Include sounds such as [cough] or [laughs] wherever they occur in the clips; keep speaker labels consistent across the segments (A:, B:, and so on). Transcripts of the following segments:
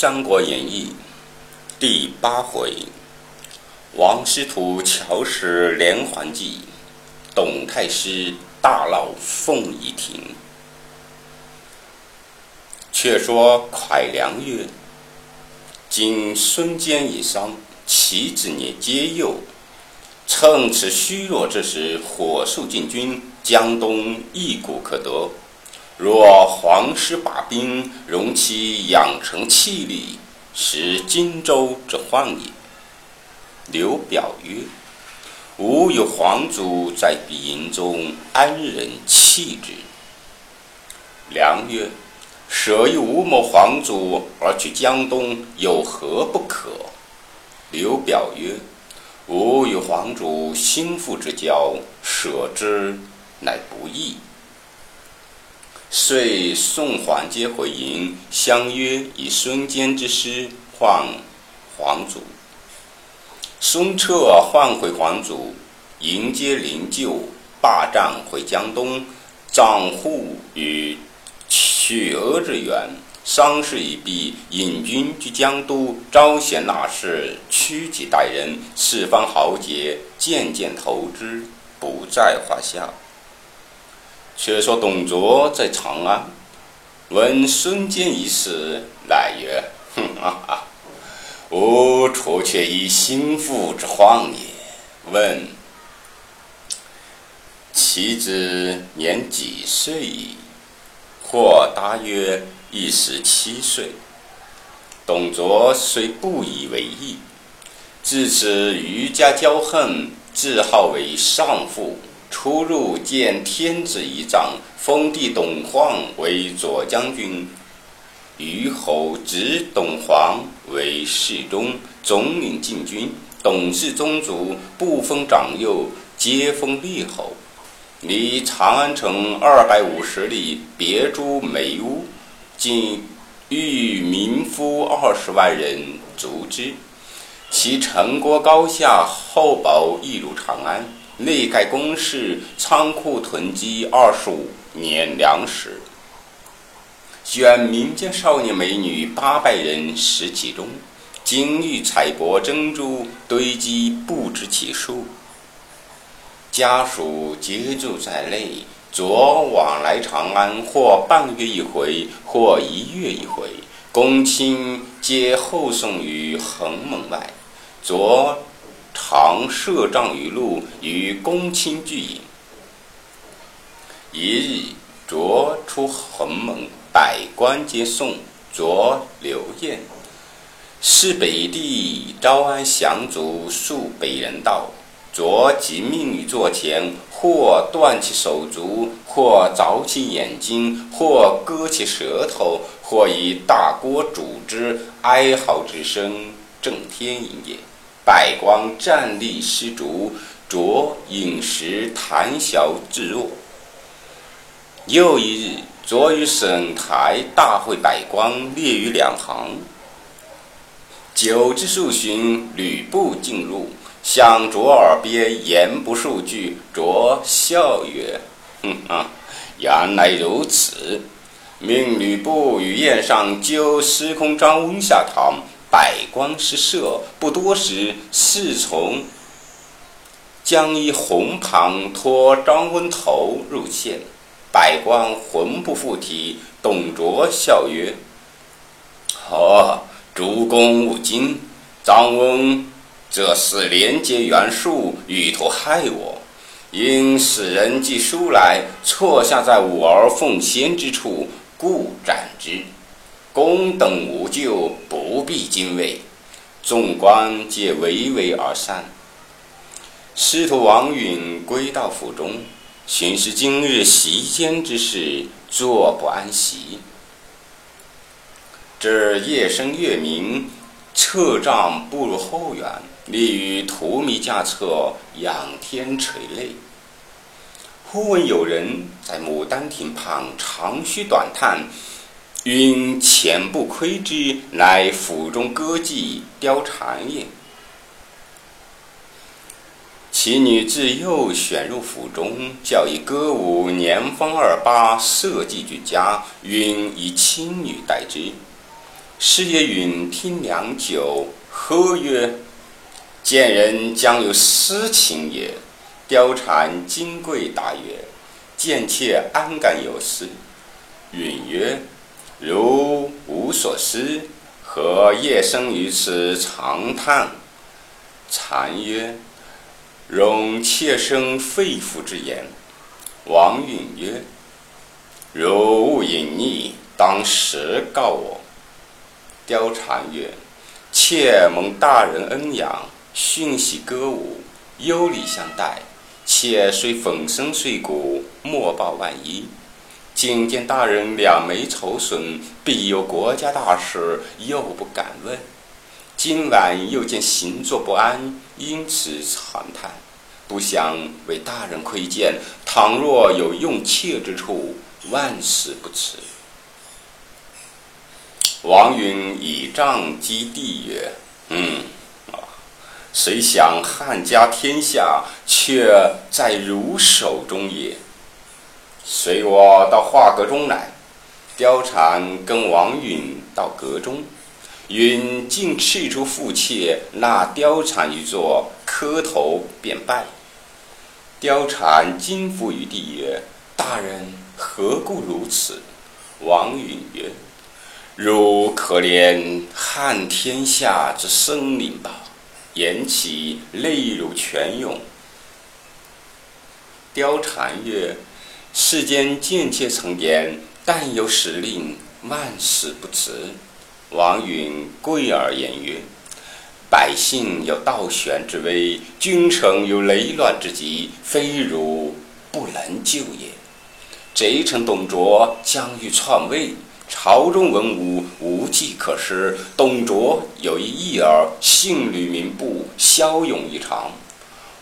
A: 三国演义》第八回：王师徒乔氏连环计，董太师大闹凤仪亭。却说蒯良曰：“今孙坚已伤，其子也皆幼，趁此虚弱之时，火速进军，江东一鼓可得。”若皇师把兵，容其养成气力，是荆州之患也。刘表曰：“吾有皇祖在彼营中，安忍弃之？”良曰：“舍一吾谋皇祖而去江东，有何不可？”刘表曰：“吾与皇祖心腹之交，舍之乃不义。”遂送桓皆回营，相约以孙坚之师换皇祖。孙策换回皇祖，迎接灵柩，霸占回江东。账户与曲阿之远，丧事已毕，引军居江都，招贤纳士，屈己待人，四方豪杰渐渐投之，不在话下。却说董卓在长安，闻孙坚一事，乃曰：“哼哈哈，吾除却以心腹之患也。问其子年几岁矣？”或答曰：“一十七岁。”董卓虽不以为意，自此愈加骄横，自号为上父。出入见天子仪仗，封弟董晃为左将军，虞侯执董黄为侍中，总领禁军。董氏宗族不封长幼，皆封列侯。离长安城二百五十里，别筑梅屋，今欲民夫二十万人足之。其城郭高下，厚薄亦如长安。内盖宫室，仓库囤积二十五年粮食。选民间少年美女八百人食其中，金玉彩帛珍珠堆积不知其数。家属皆住在内，昨往来长安，或半月一回，或一月一回。公卿皆候送于横门外。昨。常设帐于路，与公卿俱饮。一日，卓出横门，百官皆送。卓留宴，是北地招安降卒数百人道。卓即命于座前，或断其手足，或凿其眼睛，或割其舌头，或以大锅煮之，哀嚎之声震天营也。百官站立失足，着饮食谈笑自若。又一日，卓于省台大会百官，列于两行。久之数旬，吕布进入，向卓耳边言不数句。卓笑曰：“哼啊，原来如此。”命吕布于宴上就司空张温下堂。百官失色，不多时，侍从将一红袍托张温头入献，百官魂不附体。董卓笑曰：“哦，主公勿惊，张温这是连接袁术，欲图害我。因使人寄书来，错下在吾儿奉先之处，故斩之。”公等无咎，不必惊畏。众官皆唯唯而散。师徒王允归到府中，寻思今日席间之事，坐不安席。至夜深月明，侧帐步入后园，立于荼蘼架侧，仰天垂泪。忽闻有人在牡丹亭旁长吁短叹。云前不窥之，乃府中歌妓貂蝉也。其女自幼选入府中，教以歌舞，年方二八，色技俱佳。云以亲女待之。师爷允：“听良久。”呵曰：“见人将有私情也。”貂蝉金贵答曰：“见妾安敢有私？”允曰：“如无所思，何夜生于此长叹？”禅曰：“容妾生肺腑之言。”王允曰：“如无隐匿，当实告我。”貂蝉曰：“妾蒙大人恩养，训习歌舞，优礼相待。妾虽粉身碎骨，莫报万一。今见大人两眉愁损，必有国家大事，又不敢问。今晚又见行坐不安，因此长叹。不想为大人窥见，倘若有用妾之处，万死不辞。”王允以杖击地曰：“嗯，啊，谁想汉家天下，却在汝手中也。随我到画阁中来。”貂蝉跟王允到阁中，允竟斥出妇妾，纳貂蝉一座，磕头便拜。貂蝉惊伏于地曰：“大人何故如此？”王允曰：汝可怜汉天下之生灵吧，言其泪如泉涌。貂蝉曰：“世间贱妾曾言，但有使令，万死不辞。”王允贵而言曰：“百姓有倒悬之危，君臣有雷乱之急，非汝不能救也。贼臣董卓将欲篡位。”朝中文武无计可施，董卓有一义儿，姓吕名布，骁勇异常。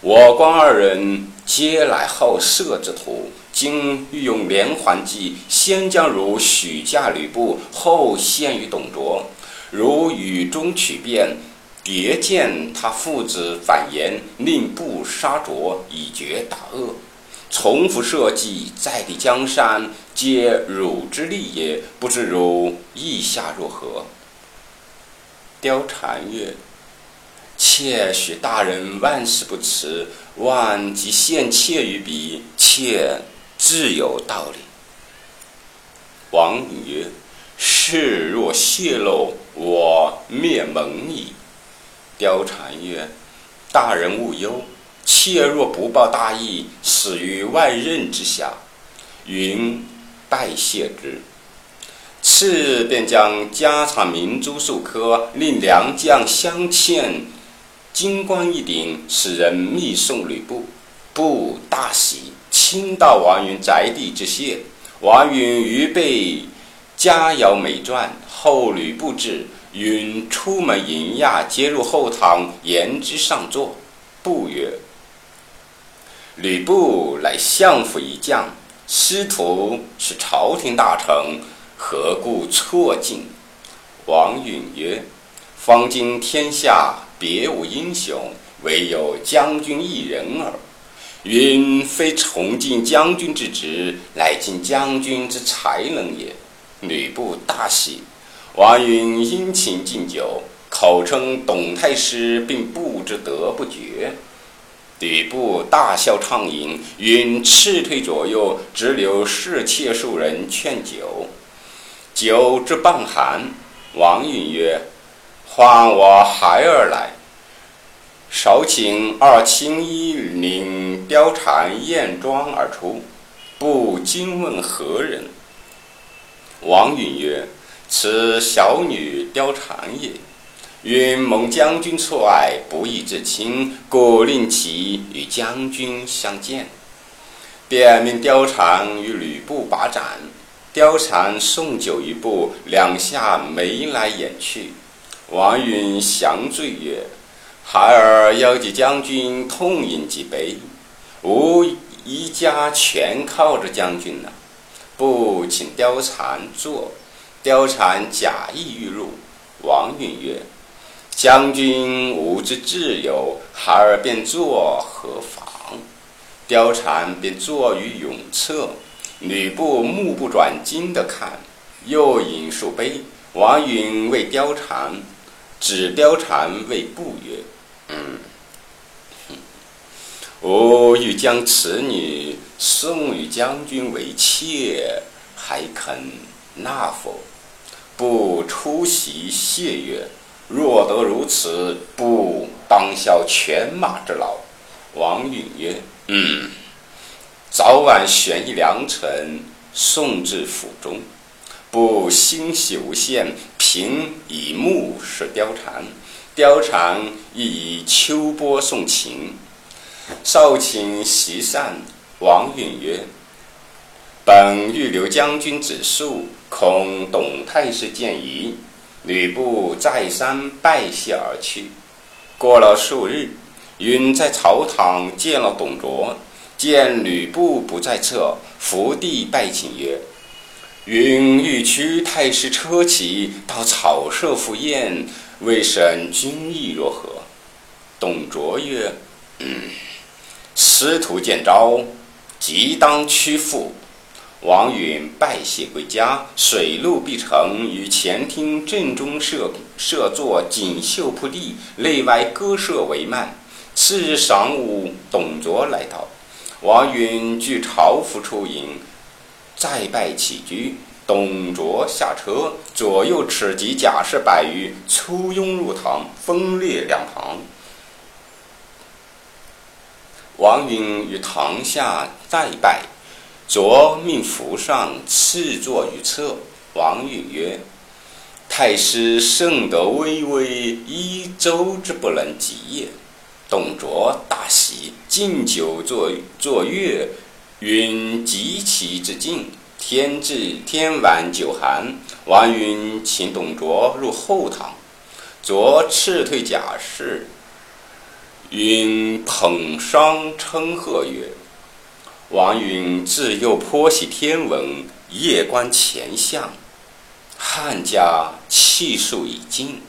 A: 我关二人皆乃好色之徒，今欲用连环计，先将汝许嫁吕布，后献于董卓。如与中取变，迭见他父子反言，令布杀卓，以绝大恶。重复社稷，在地江山，皆汝之力也。不知汝意下若何？貂蝉曰：“妾许大人万事不辞，万即献妾于彼，妾自有道理。”王允曰：“事若泄露，我灭门矣。”貂蝉曰：“大人勿忧。”妾若不报大义，死于外刃之下。云代谢之。次日便将家产明珠数颗，令良将相欠金冠一顶，使人密送吕布。布大喜，亲到王允宅地之谢。王允于备佳肴美馔，后吕布至，允出门迎驾，接入后堂，言之上座。不曰。吕布乃相府一将，师徒是朝廷大臣，何故错进？王允曰：“方今天下别无英雄，唯有将军一人耳。允非崇敬将军之职，乃敬将军之才能也。”吕布大喜，王允殷勤敬酒，口称董太师，并不知得不绝。吕布大笑畅饮，允斥退左右，只留侍妾数人劝酒。酒至半酣，王允曰：“唤我孩儿来。”少请二青衣领貂蝉艳妆而出。不惊问何人。王允曰：“此小女貂蝉也。”允蒙将军错爱，不义之亲，故令其与将军相见。便命貂蝉与吕布把盏，貂蝉送酒于布，两下眉来眼去。王允降罪曰：“孩儿邀及将军痛饮几杯，吾一家全靠着将军了。”不请貂蝉坐，貂蝉假意欲入。王允曰：将军无之自由，孩儿便坐何妨？貂蝉便坐于永侧，吕布目不转睛地看，又饮数杯。王允谓貂蝉，指貂蝉谓布曰：“嗯，我欲将此女送与将军为妾，还肯纳否？”不出席谢曰：“若得如此，不当效犬马之劳。”王允曰：“嗯，早晚选一良辰，送至府中。不欣喜无限，平以木使貂蝉，貂蝉亦以秋波送情。少顷席散，王允曰：‘本欲留将军指数，恐董太师见疑，吕布再三拜谢而去。过了数日。’”允在朝堂见了董卓，见吕布不在侧，伏地拜请曰：“允欲驱太师车骑到草舍赴宴，未审君意若何？”董卓曰：“嗯，师徒见招，即当屈服。”王允拜谢归家，水陆必成，于前厅正中设设座锦绣铺地，内外各设帷幔。次日晌午，董卓来到，王允具朝服出迎，再拜起居。董卓下车，左右持戟甲士百余，簇拥入堂，分列两旁。王允于堂下再拜，卓命扶上，赐坐于侧。王允曰：“太师圣德巍巍，一周之不能及也。”董卓大喜，敬酒作作乐，允极其之敬。天至天晚酒寒，王允请董卓入后堂，卓斥退甲士，允捧觞称贺曰：“王允自幼颇喜天文，夜观前相，汉家气数已尽。”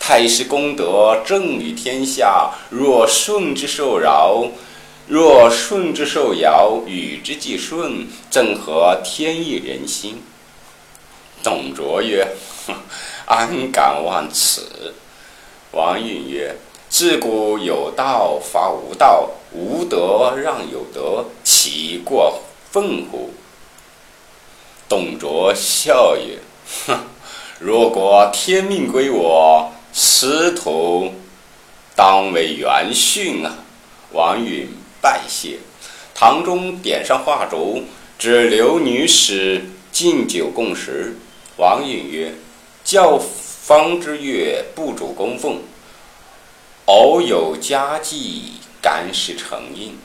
A: 太师功德正于天下，若顺之受饶，若顺之受尧，与之既顺，正合天意人心。董卓曰：“ [laughs] 安敢忘此？”王允曰：“自古有道伐无道，无德让有德，其过分乎？”董卓笑曰：“哼，[laughs] 若果天命归我。”师徒当为元训啊！王允拜谢，堂中点上画烛，只留女使敬酒共食。王允曰：“教方之乐，不主供奉，偶有佳绩，敢使成应。”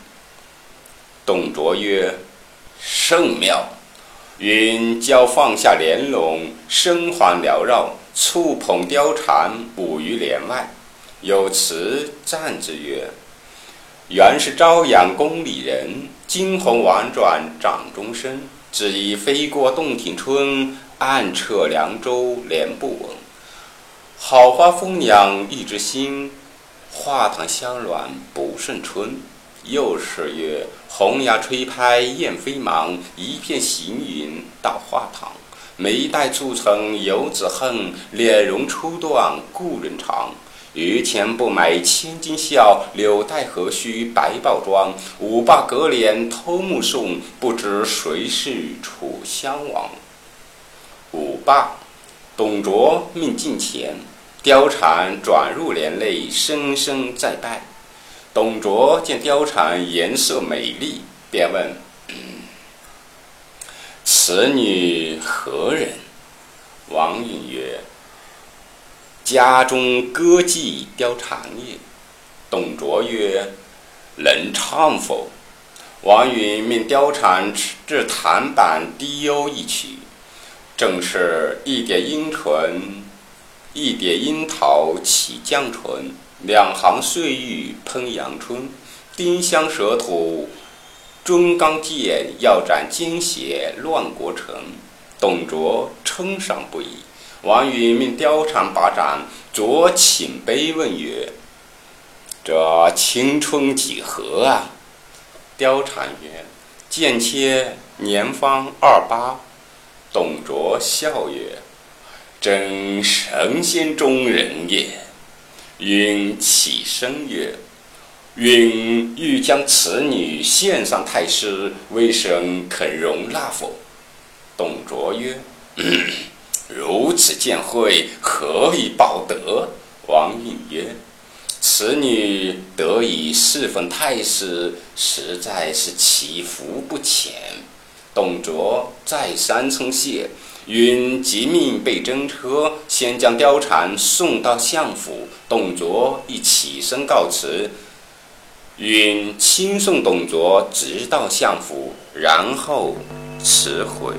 A: 董卓曰：“甚妙！”允教放下帘笼，声环缭绕。触捧貂蝉舞于帘外，有词赞之曰：“原是朝阳宫里人，惊鸿婉转掌中身。只疑飞过洞庭春，暗彻凉州莲不闻。好花风凉一枝新，画堂香软不胜春。”又是月：“红牙吹拍燕飞忙，一片行云到画堂。”眉黛蹙成游子恨，脸容初断故人长。榆钱不买千金笑，柳带何须白豹装？五霸隔帘偷目送，不知谁是楚襄王。五霸，董卓命近前，貂蝉转入帘内，深深再拜。董卓见貂蝉颜色美丽，便问。此女何人？王允曰：“家中歌妓貂蝉也。”董卓曰：“能唱否？”王允命貂蝉至弹板低幽一曲，正是一点樱唇，一点樱桃起绛唇，两行碎玉喷阳春，丁香舌吐。中刚剑要斩奸邪乱国臣，董卓称赏不已。王允命貂蝉把盏，酌请杯问曰：“这青春几何啊？”貂蝉曰：“贱妾年方二八。”董卓笑曰：“真神仙中人也。”允起身曰：“允欲将此女献上太师，微臣肯容纳否？”董卓曰：“ [clears throat] 如此见惠，何以报德？”王允曰：“此女得以侍奉太师，实在是其福不浅。”董卓再三称谢。允即命备征车，先将貂蝉送到相府。董卓亦起身告辞。允亲送董卓直到相府，然后辞回。